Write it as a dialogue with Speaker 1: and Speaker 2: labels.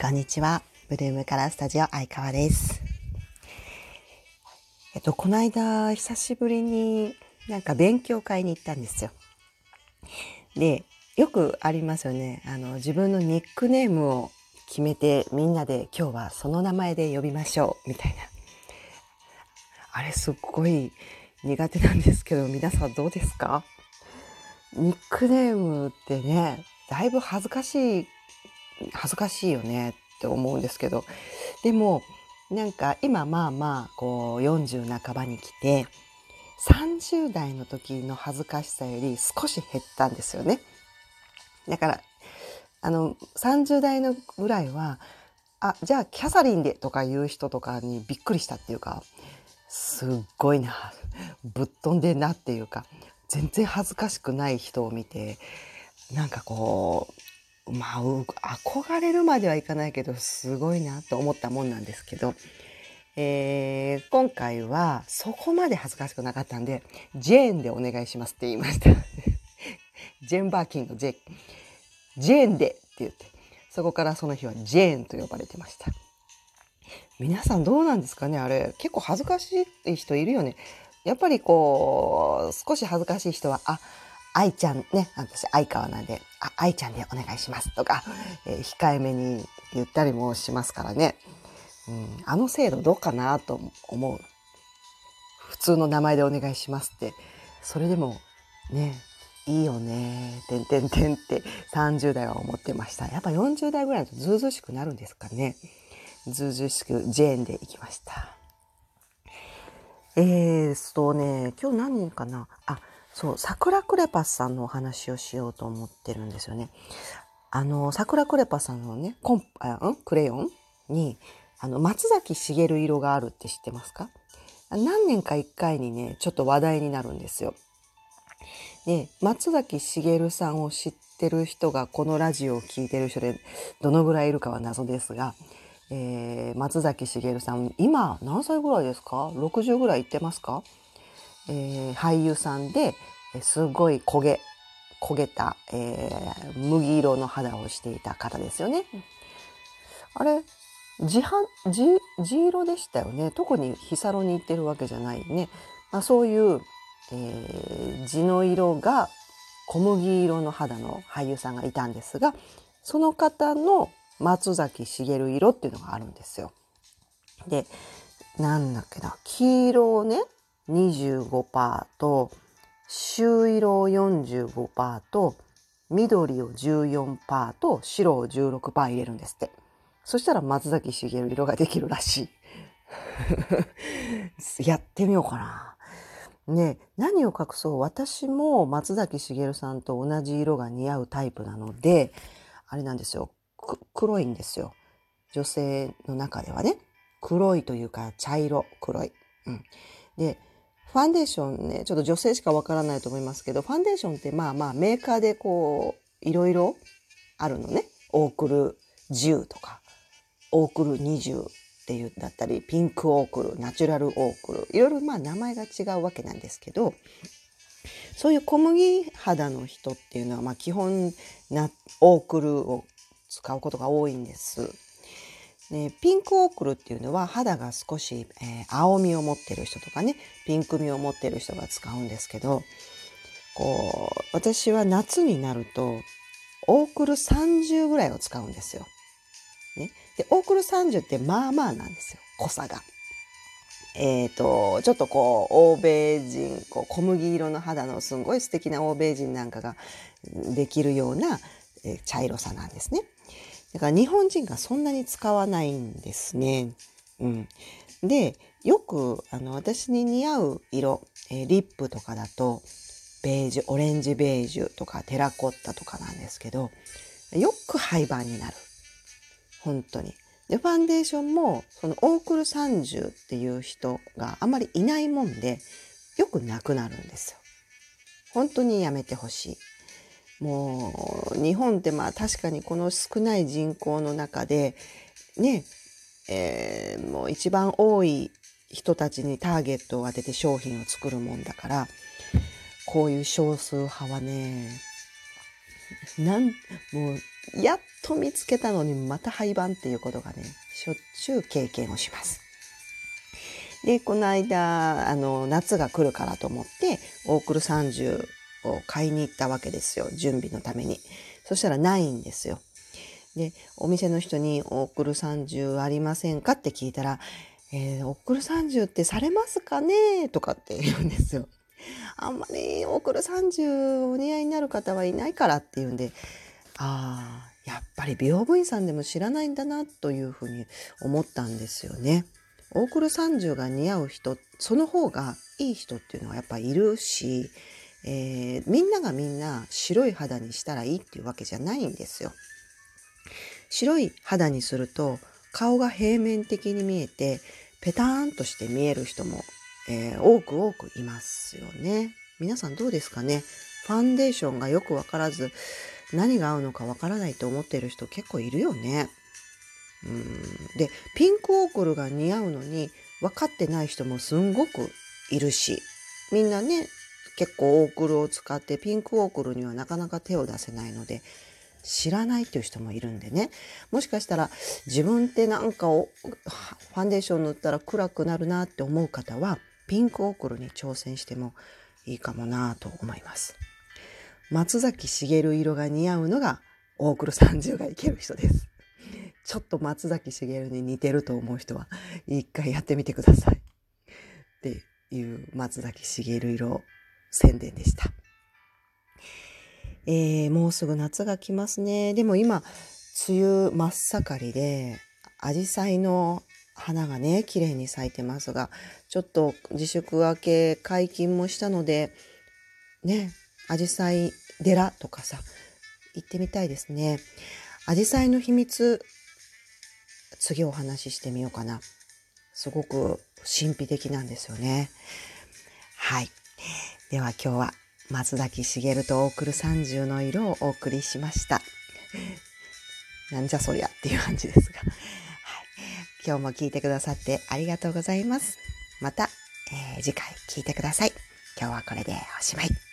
Speaker 1: こんにちは。ブルームカラースタジオ相川です。えっと、この間、久しぶりになんか勉強会に行ったんですよ。で、よくありますよね。あの、自分のニックネームを決めてみんなで今日はその名前で呼びましょう、みたいな。あれすっごい苦手なんですけど、皆さんどうですか？ニックネームってね、だいぶ恥ずかしい、恥ずかしいよねって思うんですけど、でも、なんか今まあまあ、こう40半ばに来て、30代の時の恥ずかしさより少し減ったんですよね。だから、あの、30代のぐらいは、あ、じゃあキャサリンでとか言う人とかにびっくりしたっていうか、すっごいな、ぶっ飛んでんなっていうか、全然恥ずかしくない人を見て、なんかこう、まあ、憧れるまではいかないけど、すごいなと思ったもんなんですけど、えー、今回はそこまで恥ずかしくなかったんで、ジェーンでお願いしますって言いました。ジェンバーキンのジェジェーンでって言って、そこからその日はジェーンと呼ばれてました。皆さんどうなんですかねあれ、結構恥ずかしい人いるよね。やっぱりこう、少し恥ずかしい人は、あ、愛ちゃんね、私愛川なんで、あ、愛ちゃんでお願いしますとか、えー、控えめに言ったりもしますからね。うん、あの制度どうかなと思う。普通の名前でお願いしますって。それでもね、いいよね、てんてんてんって30代は思ってました。やっぱ40代ぐらいだとずうずうしくなるんですかね。ずうずうしくジェーンで行きました。えーとね、今日何人かな？あ、そう、桜クレパスさんのお話をしようと思ってるんですよね。あの、桜クレパスさんのね、コン、あん？クレヨンに、あの、松崎しげる色があるって知ってますか？何年か一回にね、ちょっと話題になるんですよ。で、松崎しげるさんを知ってる人がこのラジオを聴いてる人でどのぐらいいるかは謎ですが、えー、松崎しげるさん、今何歳ぐらいですか ?60 ぐらいいってますか？えー、俳優さんで、すごい焦げ、焦げた、えー、麦色の肌をしていた方ですよね。あれ、地地地色でしたよね。特にヒサロに行ってるわけじゃないね。まあ、そういう、えー、地の色が小麦色の肌の俳優さんがいたんですが、その方の松崎しげる色っていうのがあるんですよ。で、なんだっけな、黄色をね、25%と、朱色を45%と、緑を14%と、白を16%入れるんですって。そしたら松崎しげる色ができるらしい。やってみようかな。ね何を隠そう私も松崎しげるさんと同じ色が似合うタイプなので、あれなんですよ。黒いんですよ。女性の中ではね。黒いというか茶色、黒い。うん。で、ファンデーションね、ちょっと女性しかわからないと思いますけど、ファンデーションってまあまあメーカーでこう、いろいろあるのね。オークル10とか、オークル20っていうだったり、ピンクオークル、ナチュラルオークル、いろいろまあ名前が違うわけなんですけど、そういう小麦肌の人っていうのはまあ基本な、オークルを使うことが多いんです。でピンクオークルっていうのは肌が少し、えー、青みを持ってる人とかねピンクみを持ってる人が使うんですけどこう私は夏になるとオークル30ぐらいを使うんですよ。ね、でオークル30ってまあまあなんですよ濃さが。え、ー、とちょっとこう欧米人こう小麦色の肌のすごい素敵な欧米人なんかができるような、えー、茶色さなんですね。だから日本人がそんなに使わないんですね。うん。で、よくあの私に似合う色、え、リップとかだと、ベージュ、オレンジベージュとかテラコッタとかなんですけど、よく廃盤になる。本当に。で、ファンデーションも、そのオークル30っていう人があまりいないもんで、よくなくなるんですよ。本当にやめてほしい。もう日本ってまあ確かにこの少ない人口の中でね、えー、もう一番多い人たちにターゲットを当てて商品を作るもんだからこういう少数派はねなん、もう、やっと見つけたのにまた廃盤っていうことがね、しょっちゅう経験をします。で、この間、あの、夏が来るからと思って、オークル30を買いに行ったわけですよ。準備のために。そしたらないんですよ。で、お店の人にオークル30ありませんかって聞いたら、えー、オークル30ってされますかね？とかって言うんですよ。あんまりオークル30お似合いになる方はいないからっていうんで、ああ、やっぱり美容部員さんでも知らないんだなというふうに思ったんですよね。オークル30が似合う人、その方がいい人っていうのはやっぱいるし、えー、みんながみんな白い肌にしたらいいっていうわけじゃないんですよ。白い肌にすると顔が平面的に見えてペターンとして見える人も、えー、多く多くいますよね。皆さんどうですかね？ファンデーションがよくわからず何が合うのかわからないと思っている人結構いるよね。うんでピンクオークルが似合うのに分かってない人もすんごくいるしみんなね結構オークルを使ってピンクオークルにはなかなか手を出せないので知らないっていう人もいるんでねもしかしたら自分ってなんかをファンデーション塗ったら暗くなるなって思う方はピンクオークルに挑戦してもいいかもなと思います。松崎しげる色が似合うのがオークル30がいける人です。ちょっと松崎しげるに似てると思う人は一回やってみてください。っていう松崎しげる色宣伝でした。えー、もうすぐ夏が来ますね。でも今、梅雨真っ盛りで、アジサイの花がね、綺麗に咲いてますが、ちょっと自粛明け解禁もしたので、ね、アジサイ寺とかさ、行ってみたいですね。アジサイの秘密、次お話ししてみようかな。すごく神秘的なんですよね。はい。では今日は松崎しげると送る30の色をお送りしました。なんじゃそりゃっていう感じですが。はい、今日も聞いてくださってありがとうございます。また、えー、次回聞いてください。今日はこれでおしまい。